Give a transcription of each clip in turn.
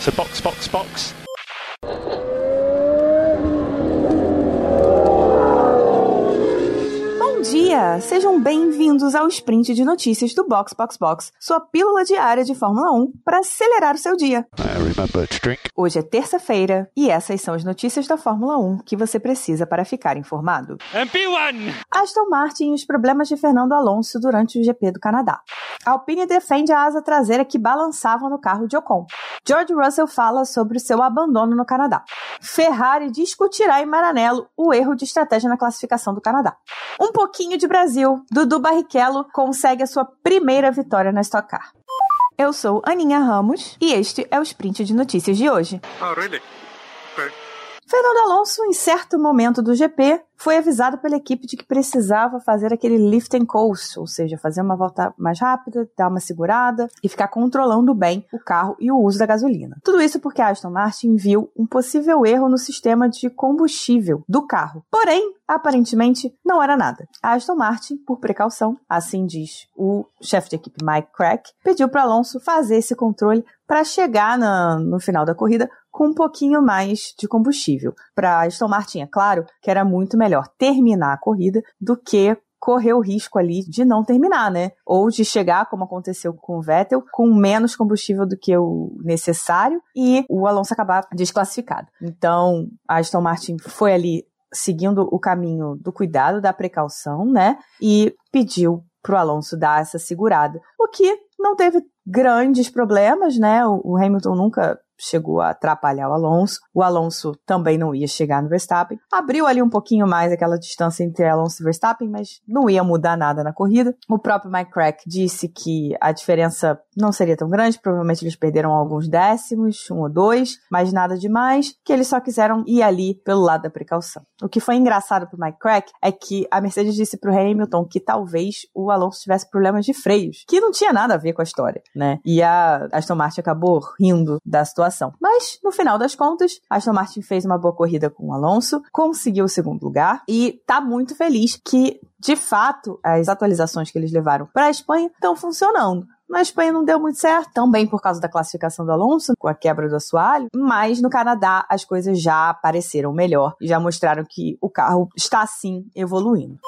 So box, box, box. Sejam bem-vindos ao sprint de notícias do Box Box Box, sua pílula diária de Fórmula 1 para acelerar o seu dia. Hoje é terça-feira e essas são as notícias da Fórmula 1 que você precisa para ficar informado. MP1! Aston Martin e os problemas de Fernando Alonso durante o GP do Canadá. Alpine defende a asa traseira que balançava no carro de Ocon. George Russell fala sobre o seu abandono no Canadá. Ferrari discutirá em Maranello o erro de estratégia na classificação do Canadá. Um pouquinho de Brasil. Dudu Barrichello consegue a sua primeira vitória na Stock Car. Eu sou Aninha Ramos e este é o sprint de notícias de hoje. Oh, really? Fernando Alonso, em certo momento do GP, foi avisado pela equipe de que precisava fazer aquele lift and coast, ou seja, fazer uma volta mais rápida, dar uma segurada e ficar controlando bem o carro e o uso da gasolina. Tudo isso porque a Aston Martin viu um possível erro no sistema de combustível do carro. Porém, aparentemente, não era nada. A Aston Martin, por precaução, assim diz o chefe de equipe Mike Crack, pediu para Alonso fazer esse controle para chegar na- no final da corrida com um pouquinho mais de combustível. Para Aston Martin, é claro que era muito melhor terminar a corrida do que correr o risco ali de não terminar, né? Ou de chegar, como aconteceu com o Vettel, com menos combustível do que o necessário e o Alonso acabar desclassificado. Então, a Aston Martin foi ali seguindo o caminho do cuidado, da precaução, né? E pediu pro Alonso dar essa segurada. O que não teve grandes problemas, né? O o Hamilton nunca chegou a atrapalhar o Alonso. O Alonso também não ia chegar no Verstappen. Abriu ali um pouquinho mais aquela distância entre Alonso e Verstappen, mas não ia mudar nada na corrida. O próprio Mike Crack disse que a diferença não seria tão grande, provavelmente eles perderam alguns décimos, um ou dois, mas nada demais, que eles só quiseram ir ali pelo lado da precaução. O que foi engraçado pro Mike Crack é que a Mercedes disse pro Hamilton que talvez o Alonso tivesse problemas de freios, que não tinha nada a ver com a história, né? E a Aston Martin acabou rindo da situação. Mas, no final das contas, Aston Martin fez uma boa corrida com o Alonso, conseguiu o segundo lugar e tá muito feliz que, de fato, as atualizações que eles levaram para a Espanha estão funcionando. Na Espanha não deu muito certo, também por causa da classificação do Alonso, com a quebra do assoalho, mas no Canadá as coisas já apareceram melhor e já mostraram que o carro está sim evoluindo.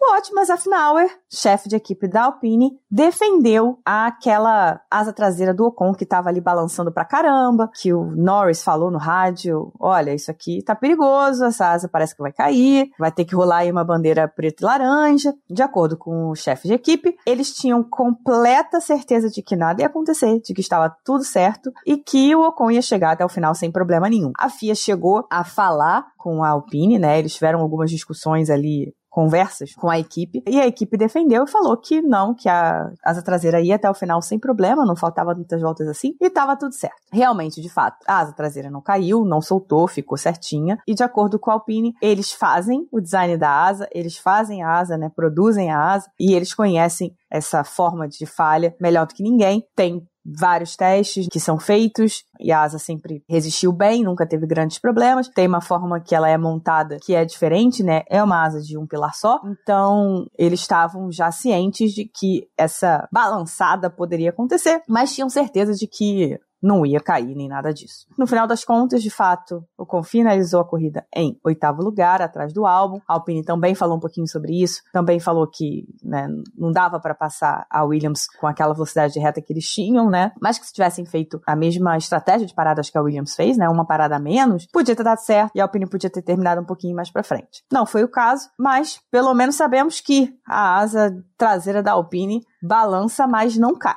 O Otmar Zafnauer, chefe de equipe da Alpine, defendeu aquela asa traseira do Ocon que estava ali balançando pra caramba, que o Norris falou no rádio, olha, isso aqui tá perigoso, essa asa parece que vai cair, vai ter que rolar aí uma bandeira preta e laranja. De acordo com o chefe de equipe, eles tinham completa certeza de que nada ia acontecer, de que estava tudo certo e que o Ocon ia chegar até o final sem problema nenhum. A FIA chegou a falar com a Alpine, né? Eles tiveram algumas discussões ali conversas com a equipe e a equipe defendeu e falou que não, que a asa traseira ia até o final sem problema, não faltava muitas voltas assim e estava tudo certo. Realmente, de fato, a asa traseira não caiu, não soltou, ficou certinha e de acordo com a Alpine, eles fazem o design da asa, eles fazem a asa, né, produzem a asa e eles conhecem essa forma de falha melhor do que ninguém. Tem vários testes que são feitos e a asa sempre resistiu bem, nunca teve grandes problemas. Tem uma forma que ela é montada que é diferente, né? É uma asa de um pilar só. Então, eles estavam já cientes de que essa balançada poderia acontecer, mas tinham certeza de que não ia cair nem nada disso. No final das contas, de fato, o Ocon finalizou a corrida em oitavo lugar, atrás do álbum. A Alpine também falou um pouquinho sobre isso, também falou que né, não dava para passar a Williams com aquela velocidade de reta que eles tinham, né? Mas que se tivessem feito a mesma estratégia de paradas que a Williams fez, né, uma parada a menos, podia ter dado certo e a Alpine podia ter terminado um pouquinho mais para frente. Não foi o caso, mas pelo menos sabemos que a asa traseira da Alpine balança, mas não cai.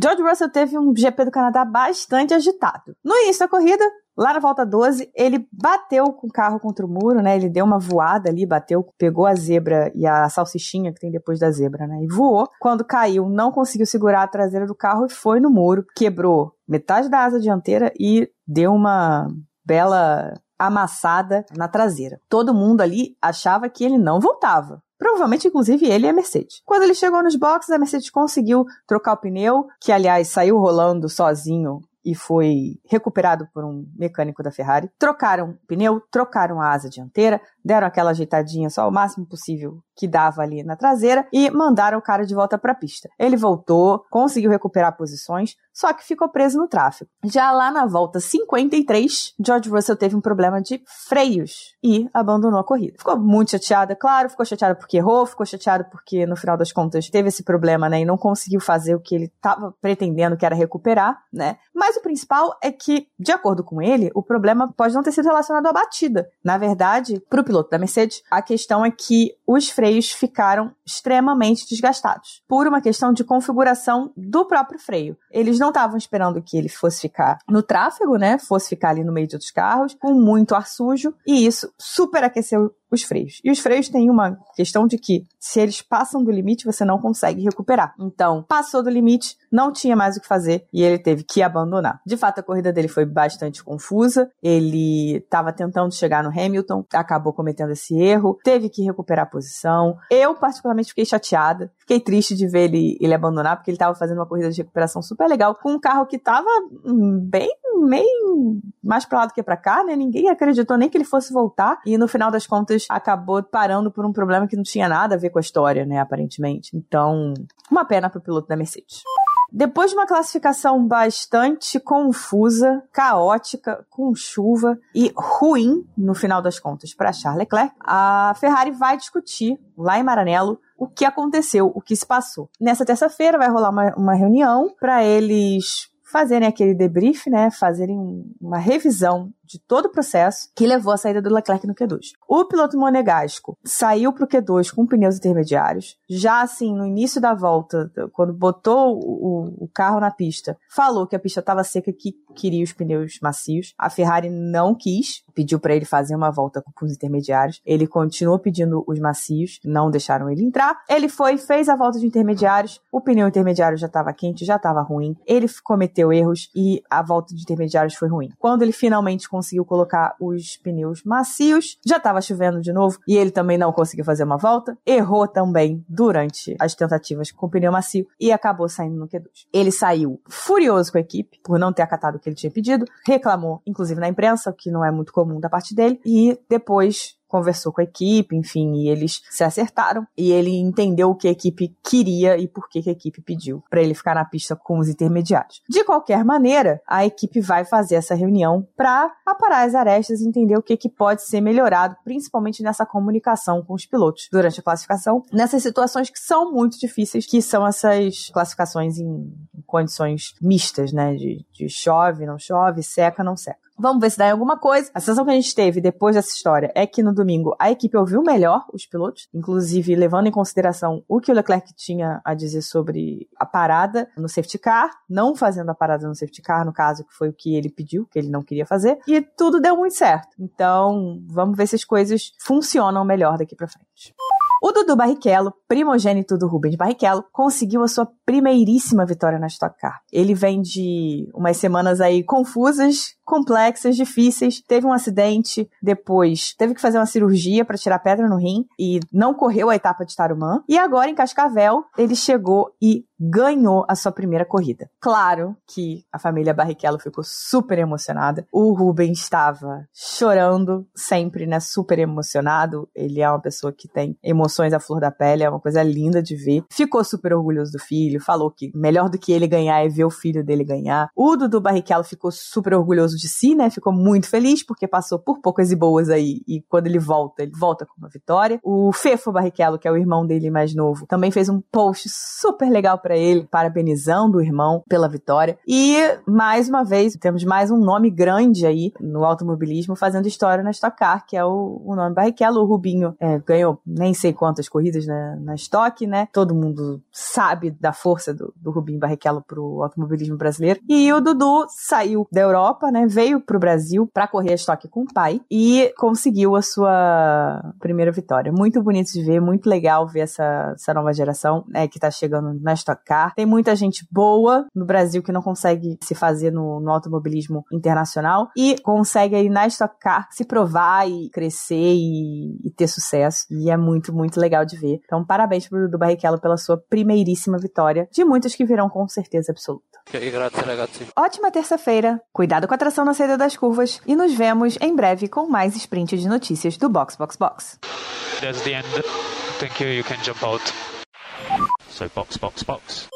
George Russell teve um GP do Canadá bastante agitado. No início da corrida, lá na volta 12, ele bateu com o carro contra o muro, né? Ele deu uma voada ali, bateu, pegou a zebra e a salsichinha que tem depois da zebra, né? E voou. Quando caiu, não conseguiu segurar a traseira do carro e foi no muro, quebrou metade da asa dianteira e deu uma bela amassada na traseira. Todo mundo ali achava que ele não voltava. Provavelmente, inclusive, ele e a Mercedes. Quando ele chegou nos boxes, a Mercedes conseguiu trocar o pneu, que aliás saiu rolando sozinho e foi recuperado por um mecânico da Ferrari. Trocaram o pneu, trocaram a asa dianteira, deram aquela ajeitadinha só o máximo possível que dava ali na traseira e mandaram o cara de volta para a pista. Ele voltou, conseguiu recuperar posições, só que ficou preso no tráfego. Já lá na volta 53, George Russell teve um problema de freios e abandonou a corrida. Ficou muito chateada, claro, ficou chateada porque errou, ficou chateada porque no final das contas teve esse problema, né, e não conseguiu fazer o que ele estava pretendendo, que era recuperar, né? Mas o principal é que, de acordo com ele, o problema pode não ter sido relacionado à batida. Na verdade, para o piloto da Mercedes, a questão é que os freios ficaram extremamente desgastados por uma questão de configuração do próprio freio. Eles não estavam esperando que ele fosse ficar no tráfego, né? Fosse ficar ali no meio outros carros, com muito ar sujo, e isso superaqueceu os freios. E os freios têm uma questão de que, se eles passam do limite, você não consegue recuperar. Então, passou do limite, não tinha mais o que fazer e ele teve que abandonar. De fato, a corrida dele foi bastante confusa. Ele estava tentando chegar no Hamilton, acabou cometendo esse erro, teve que recuperar a posição. Eu, particularmente, fiquei chateada. Fiquei triste de ver ele, ele abandonar, porque ele estava fazendo uma corrida de recuperação super legal, com um carro que estava hum, bem, meio mais para lá do que para cá, né? Ninguém acreditou nem que ele fosse voltar. E no final das contas, acabou parando por um problema que não tinha nada a ver com a história, né? Aparentemente. Então, uma pena pro piloto da Mercedes. Depois de uma classificação bastante confusa, caótica, com chuva e ruim, no final das contas, para Charles Leclerc, a Ferrari vai discutir lá em Maranello o que aconteceu, o que se passou. Nessa terça-feira vai rolar uma, uma reunião para eles fazerem aquele debrief, né, fazerem uma revisão de todo o processo que levou à saída do Leclerc no Q2. O piloto monegasco saiu para o Q2 com pneus intermediários. Já assim, no início da volta, quando botou o, o carro na pista, falou que a pista estava seca que queria os pneus macios. A Ferrari não quis, pediu para ele fazer uma volta com os intermediários. Ele continuou pedindo os macios, não deixaram ele entrar. Ele foi, fez a volta de intermediários. O pneu intermediário já estava quente, já estava ruim. Ele cometeu erros e a volta de intermediários foi ruim. Quando ele finalmente conseguiu colocar os pneus macios. Já estava chovendo de novo e ele também não conseguiu fazer uma volta. Errou também durante as tentativas com o pneu macio e acabou saindo no Q2. Ele saiu furioso com a equipe por não ter acatado o que ele tinha pedido, reclamou, inclusive na imprensa, o que não é muito comum da parte dele, e depois conversou com a equipe, enfim, e eles se acertaram e ele entendeu o que a equipe queria e por que, a equipe pediu para ele ficar na pista com os intermediários. De qualquer maneira, a equipe vai fazer essa reunião para aparar as arestas e entender o que, que pode ser melhorado, principalmente nessa comunicação com os pilotos durante a classificação, nessas situações que são muito difíceis, que são essas classificações em condições mistas, né, de, de chove, não chove, seca, não seca. Vamos ver se dá em alguma coisa. A sensação que a gente teve depois dessa história é que no domingo a equipe ouviu melhor os pilotos, inclusive levando em consideração o que o Leclerc tinha a dizer sobre a parada no safety car, não fazendo a parada no safety car, no caso, que foi o que ele pediu, que ele não queria fazer, e tudo deu muito certo. Então, vamos ver se as coisas funcionam melhor daqui para frente. O Dudu Barrichello, primogênito do Rubens Barrichello, conseguiu a sua primeiríssima vitória na Stock Car. Ele vem de umas semanas aí confusas, complexas, difíceis. Teve um acidente, depois teve que fazer uma cirurgia para tirar pedra no rim e não correu a etapa de Tarumã. E agora em Cascavel, ele chegou e ganhou a sua primeira corrida. Claro que a família Barrichello ficou super emocionada. O Ruben estava chorando sempre, né? Super emocionado. Ele é uma pessoa que tem emoções à flor da pele, é uma coisa linda de ver. Ficou super orgulhoso do filho, falou que melhor do que ele ganhar é ver o filho dele ganhar. O Dudu Barrichello ficou super orgulhoso de si, né? Ficou muito feliz porque passou por poucas e boas aí e quando ele volta, ele volta com uma vitória. O Fefo Barrichello, que é o irmão dele mais novo, também fez um post super legal para ele, parabenizando o irmão pela vitória. E mais uma vez, temos mais um nome grande aí no automobilismo fazendo história na Stock Car, que é o, o nome Barrichello. O Rubinho é, ganhou nem sei quantas corridas na, na Stock, né? Todo mundo sabe da força do, do Rubinho Barrichello pro automobilismo brasileiro. E o Dudu saiu da Europa, né? Veio pro Brasil para correr a Stock com o pai e conseguiu a sua primeira vitória. Muito bonito de ver, muito legal ver essa, essa nova geração, né? Que tá chegando na Stock Car. Tem muita gente boa no Brasil que não consegue se fazer no, no automobilismo internacional e consegue aí na Stock Car se provar e crescer e, e, ter sucesso. E é muito, muito legal de ver. Então, parabéns pro Dudu Barrichello pela sua primeiríssima vitória, de muitas que virão com certeza absoluta. Ótima terça-feira, cuidado com a tração na saída das curvas e nos vemos em breve com mais sprint de notícias do Box Box Box. That's the end. Thank you. You can jump out. So box, box, box.